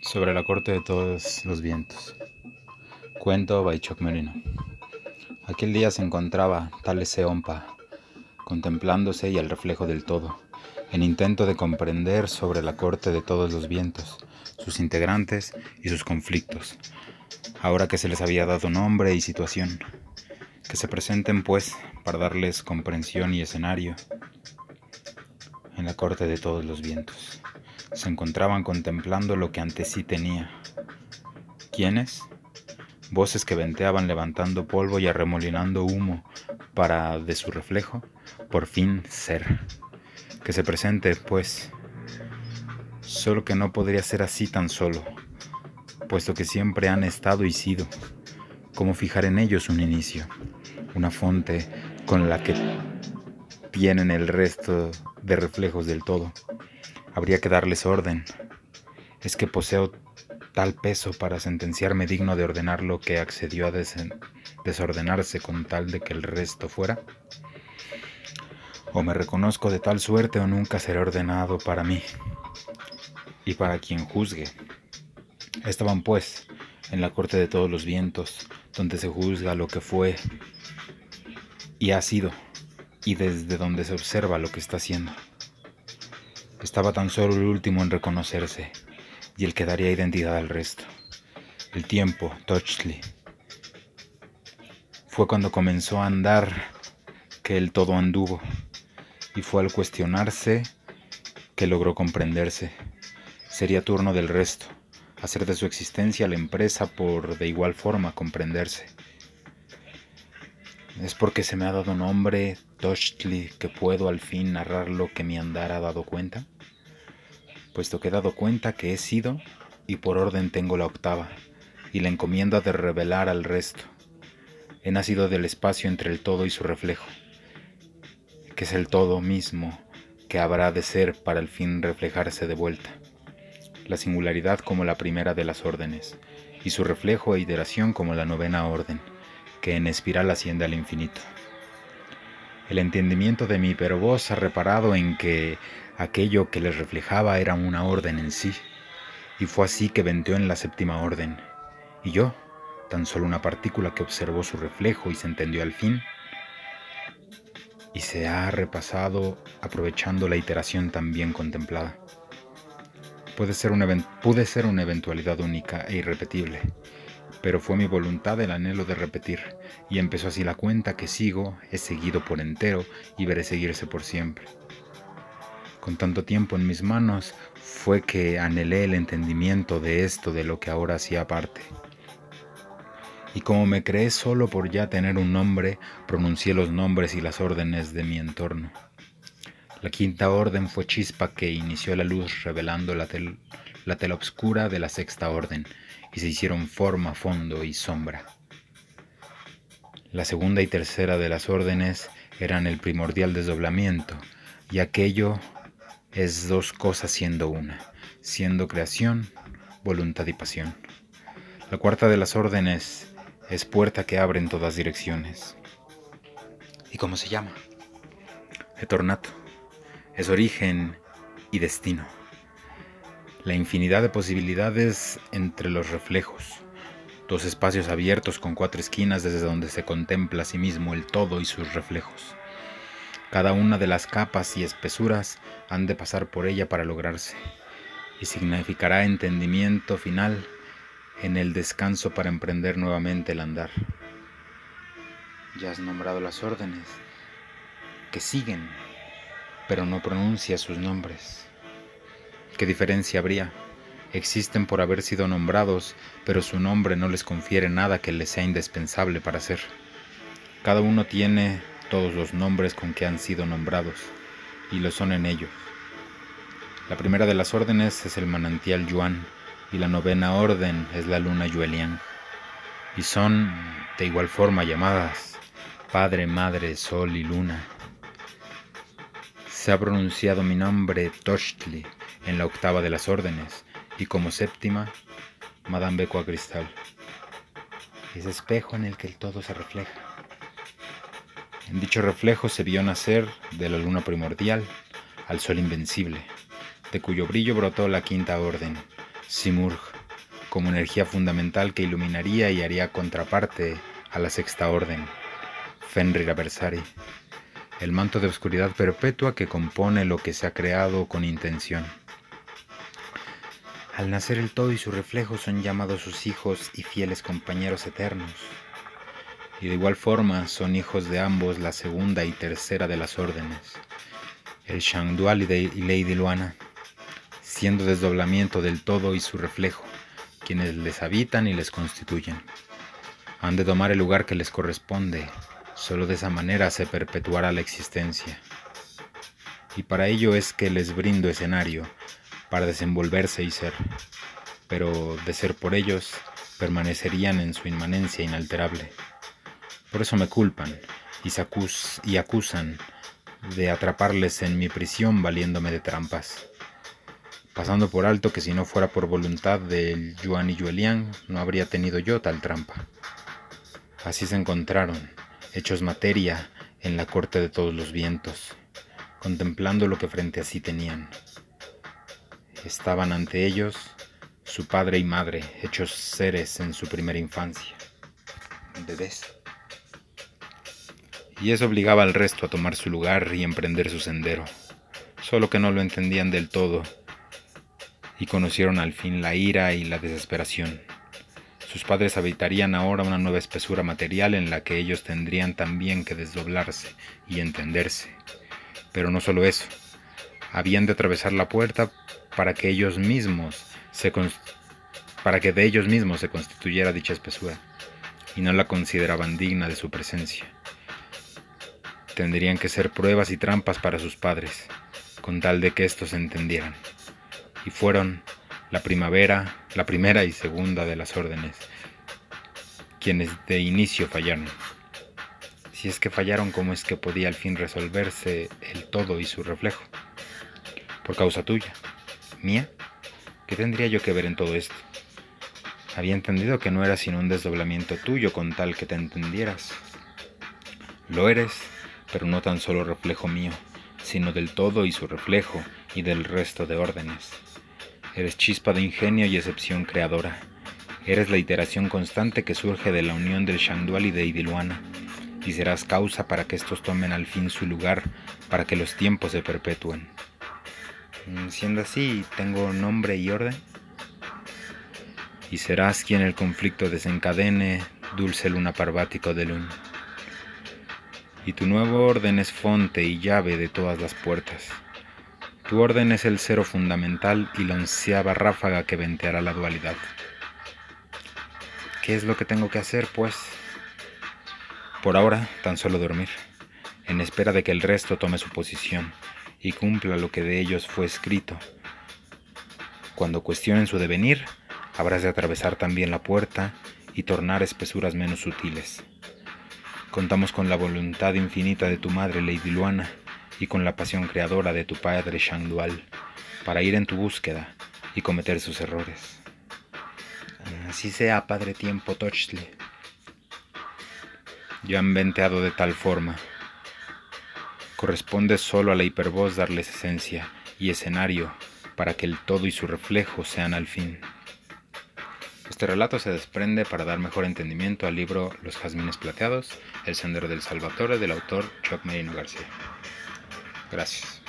Sobre la corte de todos los vientos. Cuento Baichok Merino. Aquel día se encontraba tal Seompa, contemplándose y al reflejo del todo, en intento de comprender sobre la corte de todos los vientos, sus integrantes y sus conflictos, ahora que se les había dado nombre y situación, que se presenten pues para darles comprensión y escenario en la corte de todos los vientos se encontraban contemplando lo que ante sí tenía. ¿Quiénes? Voces que venteaban levantando polvo y arremolinando humo para, de su reflejo, por fin ser. Que se presente, pues, solo que no podría ser así tan solo, puesto que siempre han estado y sido. como fijar en ellos un inicio, una fuente con la que tienen el resto de reflejos del todo? habría que darles orden. Es que poseo tal peso para sentenciarme digno de ordenar lo que accedió a desordenarse con tal de que el resto fuera. O me reconozco de tal suerte o nunca seré ordenado para mí y para quien juzgue. Estaban pues en la corte de todos los vientos, donde se juzga lo que fue y ha sido, y desde donde se observa lo que está haciendo. Estaba tan solo el último en reconocerse y el que daría identidad al resto. El tiempo, Touchly. Fue cuando comenzó a andar que el todo anduvo y fue al cuestionarse que logró comprenderse. Sería turno del resto, hacer de su existencia la empresa por de igual forma comprenderse. Es porque se me ha dado nombre Tochtli que puedo al fin narrar lo que mi andar ha dado cuenta, puesto que he dado cuenta que he sido y por orden tengo la octava y la encomienda de revelar al resto. He nacido del espacio entre el todo y su reflejo, que es el todo mismo que habrá de ser para el fin reflejarse de vuelta. La singularidad como la primera de las órdenes, y su reflejo e iteración como la novena orden que en espiral asciende al infinito. El entendimiento de mi hipervoz ha reparado en que aquello que les reflejaba era una orden en sí, y fue así que venteó en la séptima orden, y yo, tan solo una partícula que observó su reflejo y se entendió al fin, y se ha repasado aprovechando la iteración tan bien contemplada. Puede ser pude ser una eventualidad única e irrepetible, pero fue mi voluntad el anhelo de repetir, y empezó así la cuenta que sigo, he seguido por entero y veré seguirse por siempre. Con tanto tiempo en mis manos fue que anhelé el entendimiento de esto de lo que ahora hacía parte. Y como me creé solo por ya tener un nombre, pronuncié los nombres y las órdenes de mi entorno. La quinta orden fue chispa que inició la luz revelando la, la tela oscura de la sexta orden, y se hicieron forma, fondo y sombra. La segunda y tercera de las órdenes eran el primordial desdoblamiento, y aquello es dos cosas siendo una, siendo creación, voluntad y pasión. La cuarta de las órdenes es puerta que abre en todas direcciones. ¿Y cómo se llama? Etornato. Es origen y destino la infinidad de posibilidades entre los reflejos, dos espacios abiertos con cuatro esquinas desde donde se contempla a sí mismo el todo y sus reflejos. Cada una de las capas y espesuras han de pasar por ella para lograrse, y significará entendimiento final en el descanso para emprender nuevamente el andar. Ya has nombrado las órdenes que siguen, pero no pronuncia sus nombres. ¿Qué diferencia habría? Existen por haber sido nombrados, pero su nombre no les confiere nada que les sea indispensable para ser. Cada uno tiene todos los nombres con que han sido nombrados, y lo son en ellos. La primera de las órdenes es el manantial Yuan, y la novena orden es la luna Yuelian, y son de igual forma llamadas Padre, Madre, Sol y Luna. Se ha pronunciado mi nombre Toshtli, en la octava de las órdenes, y como séptima, Madame Beco a cristal. Ese espejo en el que el todo se refleja. En dicho reflejo se vio nacer de la luna primordial al sol invencible, de cuyo brillo brotó la quinta orden, Simurg, como energía fundamental que iluminaría y haría contraparte a la sexta orden, Fenrir Aversari, el manto de oscuridad perpetua que compone lo que se ha creado con intención. Al nacer el todo y su reflejo son llamados sus hijos y fieles compañeros eternos. Y de igual forma son hijos de ambos la segunda y tercera de las órdenes, el Shangdual y Lady Luana, siendo desdoblamiento del todo y su reflejo, quienes les habitan y les constituyen. Han de tomar el lugar que les corresponde, solo de esa manera se perpetuará la existencia. Y para ello es que les brindo escenario, para desenvolverse y ser, pero de ser por ellos, permanecerían en su inmanencia inalterable. Por eso me culpan y, acusan de atraparles en mi prisión valiéndome de trampas, pasando por alto que si no fuera por voluntad del Yuan y Yuelian, no habría tenido yo tal trampa. Así se encontraron, hechos materia, en la corte de todos los vientos, contemplando lo que frente a sí tenían. Estaban ante ellos su padre y madre, hechos seres en su primera infancia, bebés. Y eso obligaba al resto a tomar su lugar y emprender su sendero, solo que no lo entendían del todo y conocieron al fin la ira y la desesperación. Sus padres habitarían ahora una nueva espesura material en la que ellos tendrían también que desdoblarse y entenderse. Pero no solo eso, habían de atravesar la puerta para que ellos mismos se para que de ellos mismos se constituyera dicha espesura y no la consideraban digna de su presencia. Tendrían que ser pruebas y trampas para sus padres, con tal de que éstos entendieran. Y fueron la primavera, la primera y segunda de las órdenes, quienes de inicio fallaron. Si es que fallaron, ¿cómo es que podía al fin resolverse el todo y su reflejo? Por causa tuya ¿Mía? ¿Qué tendría yo que ver en todo esto? Había entendido que no era sino un desdoblamiento tuyo con tal que te entendieras. Lo eres, pero no tan solo reflejo mío, sino del todo y su reflejo y del resto de órdenes. Eres chispa de ingenio y excepción creadora. Eres la iteración constante que surge de la unión del Shangdual y de Idiluana, y serás causa para que estos tomen al fin su lugar, para que los tiempos se perpetúen. Mm, siendo así, tengo nombre y orden. Y serás quien el conflicto desencadene, dulce luna parvático de luna. Y tu nuevo orden es fonte y llave de todas las puertas. Tu orden es el cero fundamental y la onceava ráfaga que venteará la dualidad. ¿Qué es lo que tengo que hacer, pues? Por ahora, tan solo dormir, en espera de que el resto tome su posición y cumpla lo que de ellos fue escrito. Cuando cuestionen su devenir, habrás de atravesar también la puerta y tornar espesuras menos sutiles. Contamos con la voluntad infinita de tu madre Lady Luana y con la pasión creadora de tu padre Shangdual para ir en tu búsqueda y cometer sus errores. Así sea, Padre Tiempo Tochtle. Yo han venteado de tal forma Corresponde solo a la hipervoz darles esencia y escenario para que el todo y su reflejo sean al fin. Este relato se desprende para dar mejor entendimiento al libro Los jazmines plateados, El sendero del Salvatore del autor Chuck Merino García. Gracias.